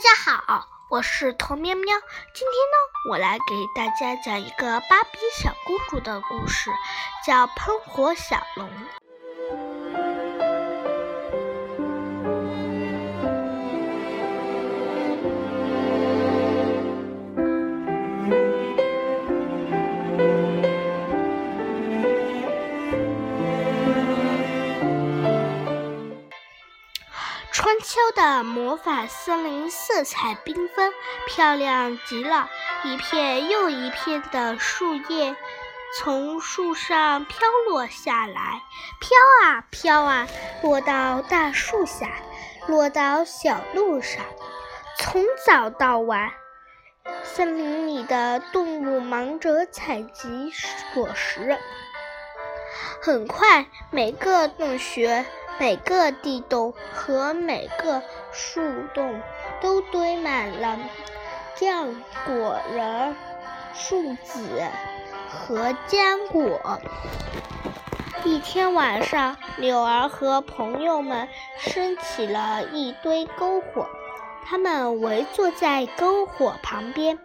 大家好，我是童喵喵。今天呢，我来给大家讲一个芭比小公主的故事，叫《喷火小龙》。的魔法森林色彩缤纷，漂亮极了。一片又一片的树叶从树上飘落下来，飘啊飘啊，落到大树下，落到小路上。从早到晚，森林里的动物忙着采集果实。很快，每个洞穴。每个地洞和每个树洞都堆满了浆果仁、树籽和浆果。一天晚上，柳儿和朋友们升起了一堆篝火，他们围坐在篝火旁边，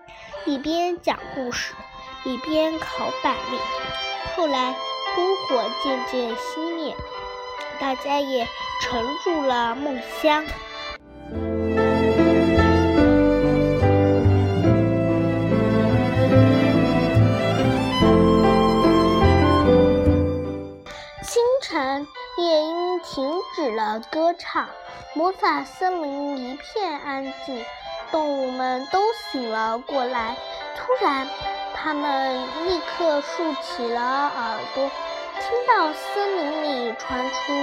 一边讲故事，一边烤板栗。后来，篝火渐渐熄灭。大家也沉入了梦乡。夜莺停止了歌唱，魔法森林一片安静，动物们都醒了过来。突然，它们立刻竖起了耳朵。听到森林里传出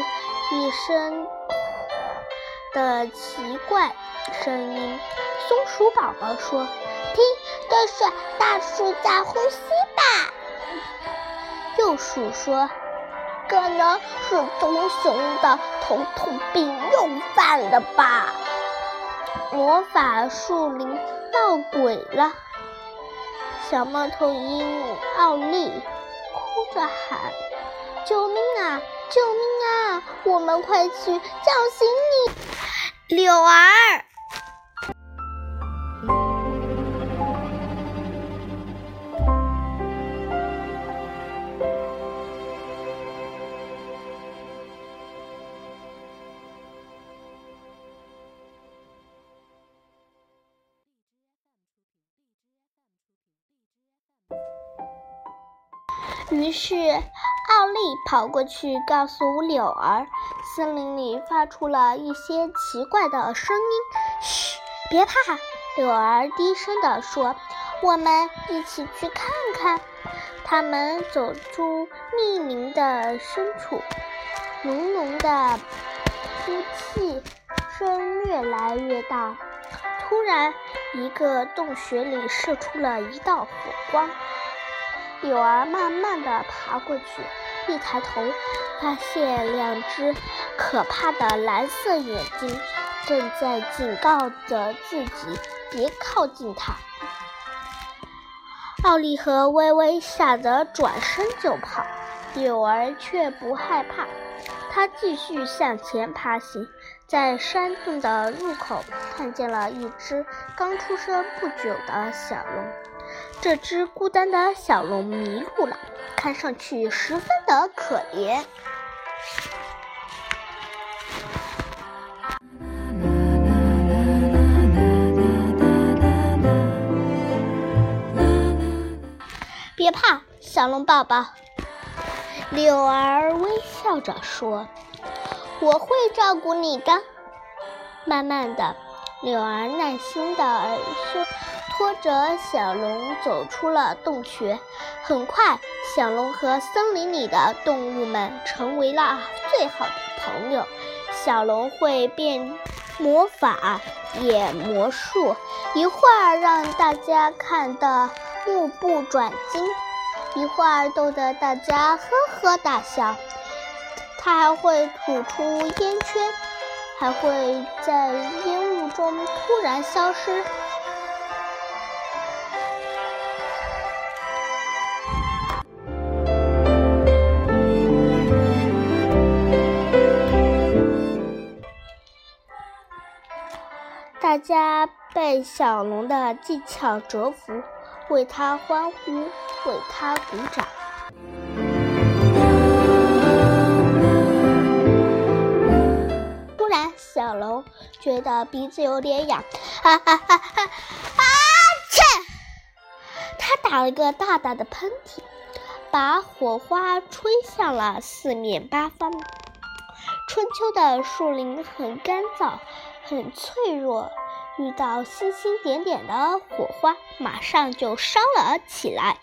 一声的奇怪声音，松鼠宝宝说：“听，这是大树在呼吸吧？”幼鼠说：“可能是棕熊的头痛病又犯了吧？”魔法树林闹鬼了，小猫头鹰奥利哭着喊。救命啊！救命啊！我们快去叫醒你，柳儿。于是。奥利跑过去告诉柳儿，森林里发出了一些奇怪的声音。嘘，别怕，柳儿低声地说：“我们一起去看看。”他们走出密林的深处，浓浓的呼气声越来越大。突然，一个洞穴里射出了一道火光。柳儿慢慢地爬过去，一抬头，发现两只可怕的蓝色眼睛正在警告着自己别靠近它。奥利和微微吓得转身就跑，柳儿却不害怕，她继续向前爬行，在山洞的入口看见了一只刚出生不久的小龙。这只孤单的小龙迷路了，看上去十分的可怜。别怕，小龙宝宝，柳儿微笑着说：“我会照顾你的。”慢慢的，柳儿耐心的说。拖着小龙走出了洞穴，很快，小龙和森林里的动物们成为了最好的朋友。小龙会变魔法、演魔术，一会儿让大家看得目不转睛，一会儿逗得大家呵呵大笑。它还会吐出烟圈，还会在烟雾中突然消失。家被小龙的技巧折服，为他欢呼，为他鼓掌。突然，小龙觉得鼻子有点痒，啊啊啊啊！啊切！他打了个大大的喷嚏，把火花吹向了四面八方。春秋的树林很干燥，很脆弱，遇到星星点点的火花，马上就烧了起来。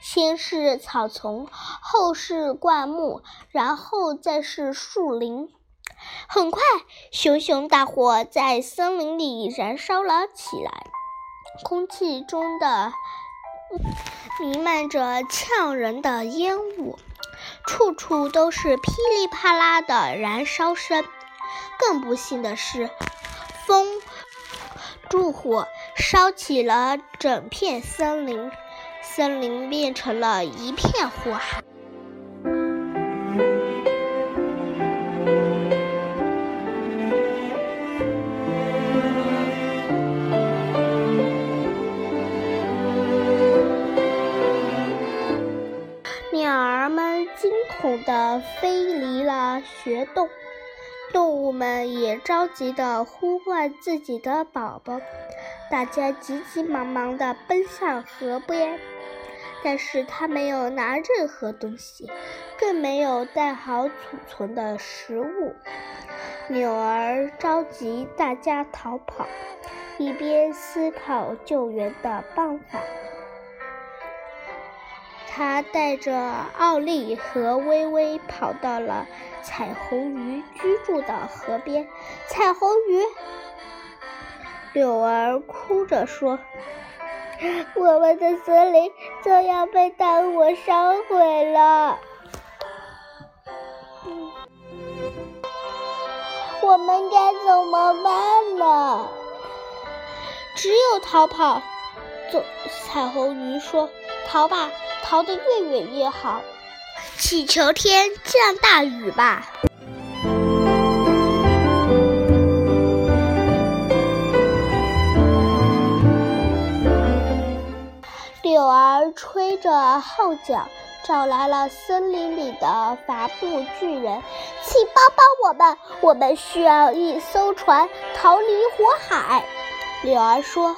先是草丛，后是灌木，然后再是树林。很快，熊熊大火在森林里燃烧了起来，空气中的弥漫着呛人的烟雾。处处都是噼里啪啦的燃烧声。更不幸的是，风助火烧起了整片森林，森林变成了一片火海。们也着急地呼唤自己的宝宝。大家急急忙忙地奔向河边，但是他没有拿任何东西，更没有带好储存的食物。鸟儿着急大家逃跑，一边思考救援的办法。他带着奥利和微微跑到了彩虹鱼居住的河边。彩虹鱼，柳儿哭着说：“我们的森林就要被大火烧毁了，我们该怎么办呢？”只有逃跑。走，彩虹鱼说：“逃吧。”逃得越远越好，祈求天降大雨吧。柳儿吹着号角，找来了森林里的伐木巨人，请帮帮我们，我们需要一艘船逃离火海。柳儿说。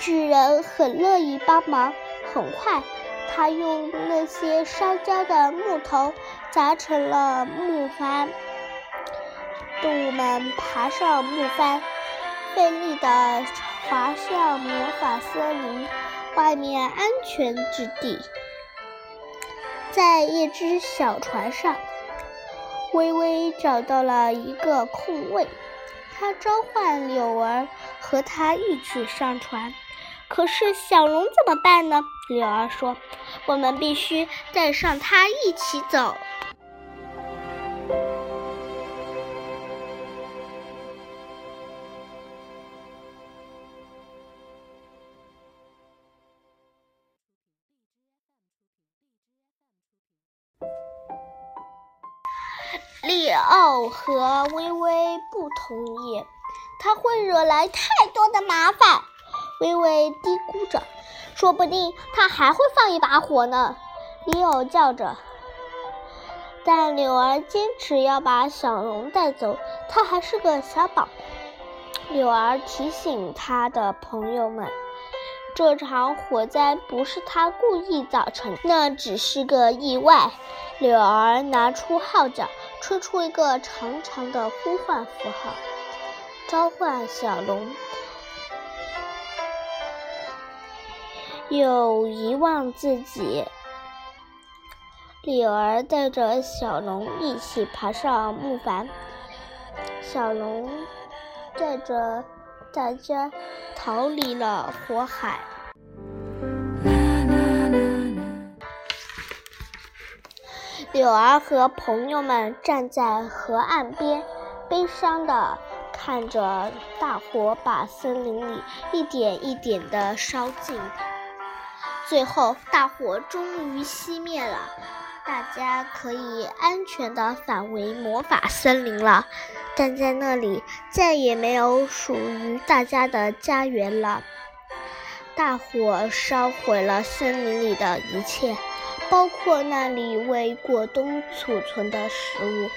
巨人很乐意帮忙。很快，他用那些烧焦的木头砸成了木帆。动物们爬上木帆，费力地滑向魔法森林外面安全之地。在一只小船上，微微找到了一个空位，他召唤柳儿和他一起上船。可是小龙怎么办呢？柳儿说：“我们必须带上它一起走。”利奥和微微不同意，他会惹来太多的麻烦。微微嘀咕着，说不定他还会放一把火呢。利奥叫着，但柳儿坚持要把小龙带走，他还是个小宝。柳儿提醒他的朋友们，这场火灾不是他故意造成，那只是个意外。柳儿拿出号角，吹出一个长长的呼唤符号，召唤小龙。又遗忘自己。柳儿带着小龙一起爬上木筏，小龙带着大家逃离了火海。柳儿和朋友们站在河岸边，悲伤的看着大火把森林里一点一点的烧尽。最后，大火终于熄灭了，大家可以安全的返回魔法森林了。但在那里再也没有属于大家的家园了。大火烧毁了森林里的一切，包括那里为过冬储存的食物。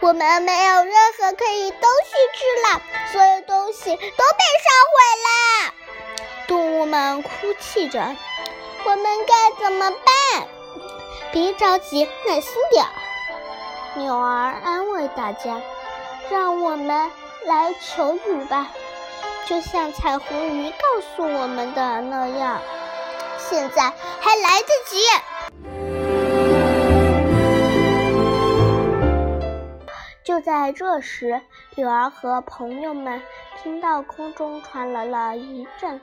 我们没有任何可以东西吃了，所有东西都被烧毁了。动物们哭泣着：“我们该怎么办？”别着急，耐心点儿。鸟儿安慰大家：“让我们来求雨吧，就像彩虹鱼告诉我们的那样。现在还来得及。”就在这时，柳儿和朋友们听到空中传来了一阵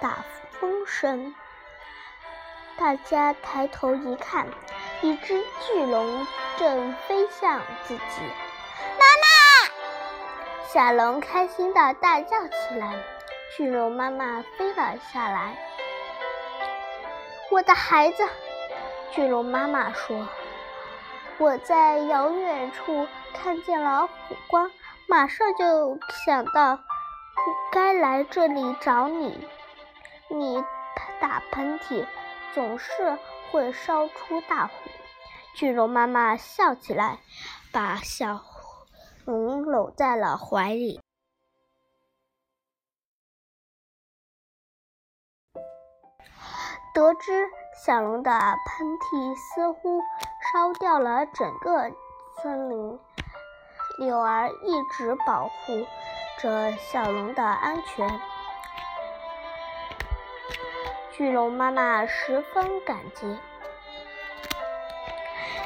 大风声。大家抬头一看，一只巨龙正飞向自己。妈妈！小龙开心的大叫起来。巨龙妈妈飞了下来。我的孩子，巨龙妈妈说：“我在遥远处看见了火光，马上就想到该来这里找你。你打喷嚏。”总是会烧出大火。巨龙妈妈笑起来，把小龙搂在了怀里。得知小龙的喷嚏似乎烧掉了整个森林，柳儿一直保护着小龙的安全。巨龙妈妈十分感激，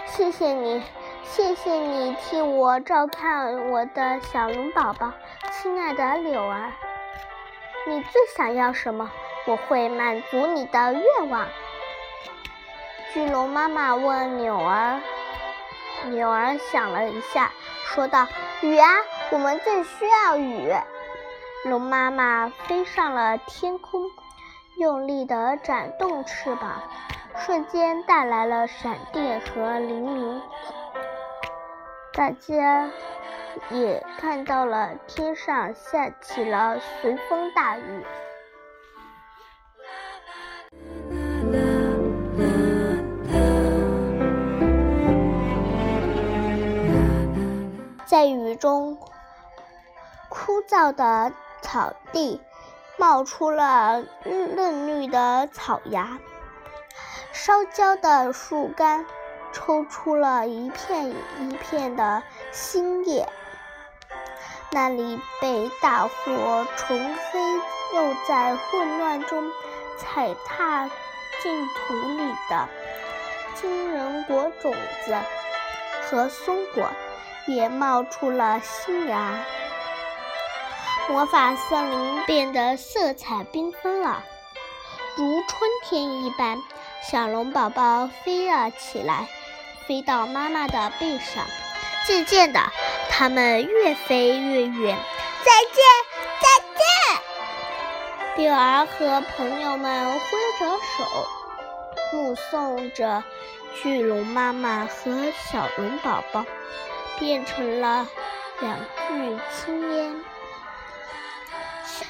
谢谢你，谢谢你替我照看我的小龙宝宝，亲爱的柳儿。你最想要什么？我会满足你的愿望。巨龙妈妈问柳儿，柳儿想了一下，说道：“雨啊，我们最需要雨。”龙妈妈飞上了天空。用力地展动翅膀，瞬间带来了闪电和黎明。大家也看到了天上下起了随风大雨。在雨中，枯燥的草地。冒出了嫩绿的草芽，烧焦的树干抽出了一片一片的新叶。那里被大火重黑，又在混乱中踩踏进土里的金人果种子和松果也冒出了新芽。魔法森林变得色彩缤纷了，如春天一般。小龙宝宝飞了起来，飞到妈妈的背上。渐渐的，它们越飞越远。再见，再见！柳儿和朋友们挥着手，目送着巨龙妈妈和小龙宝宝变成了两具青烟。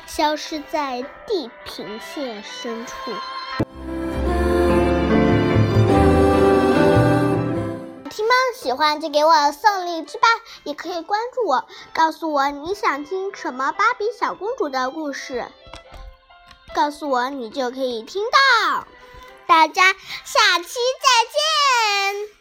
消失在地平线深处。听吗？喜欢就给我送荔枝吧，也可以关注我，告诉我你想听什么芭比小公主的故事，告诉我你就可以听到。大家下期再见。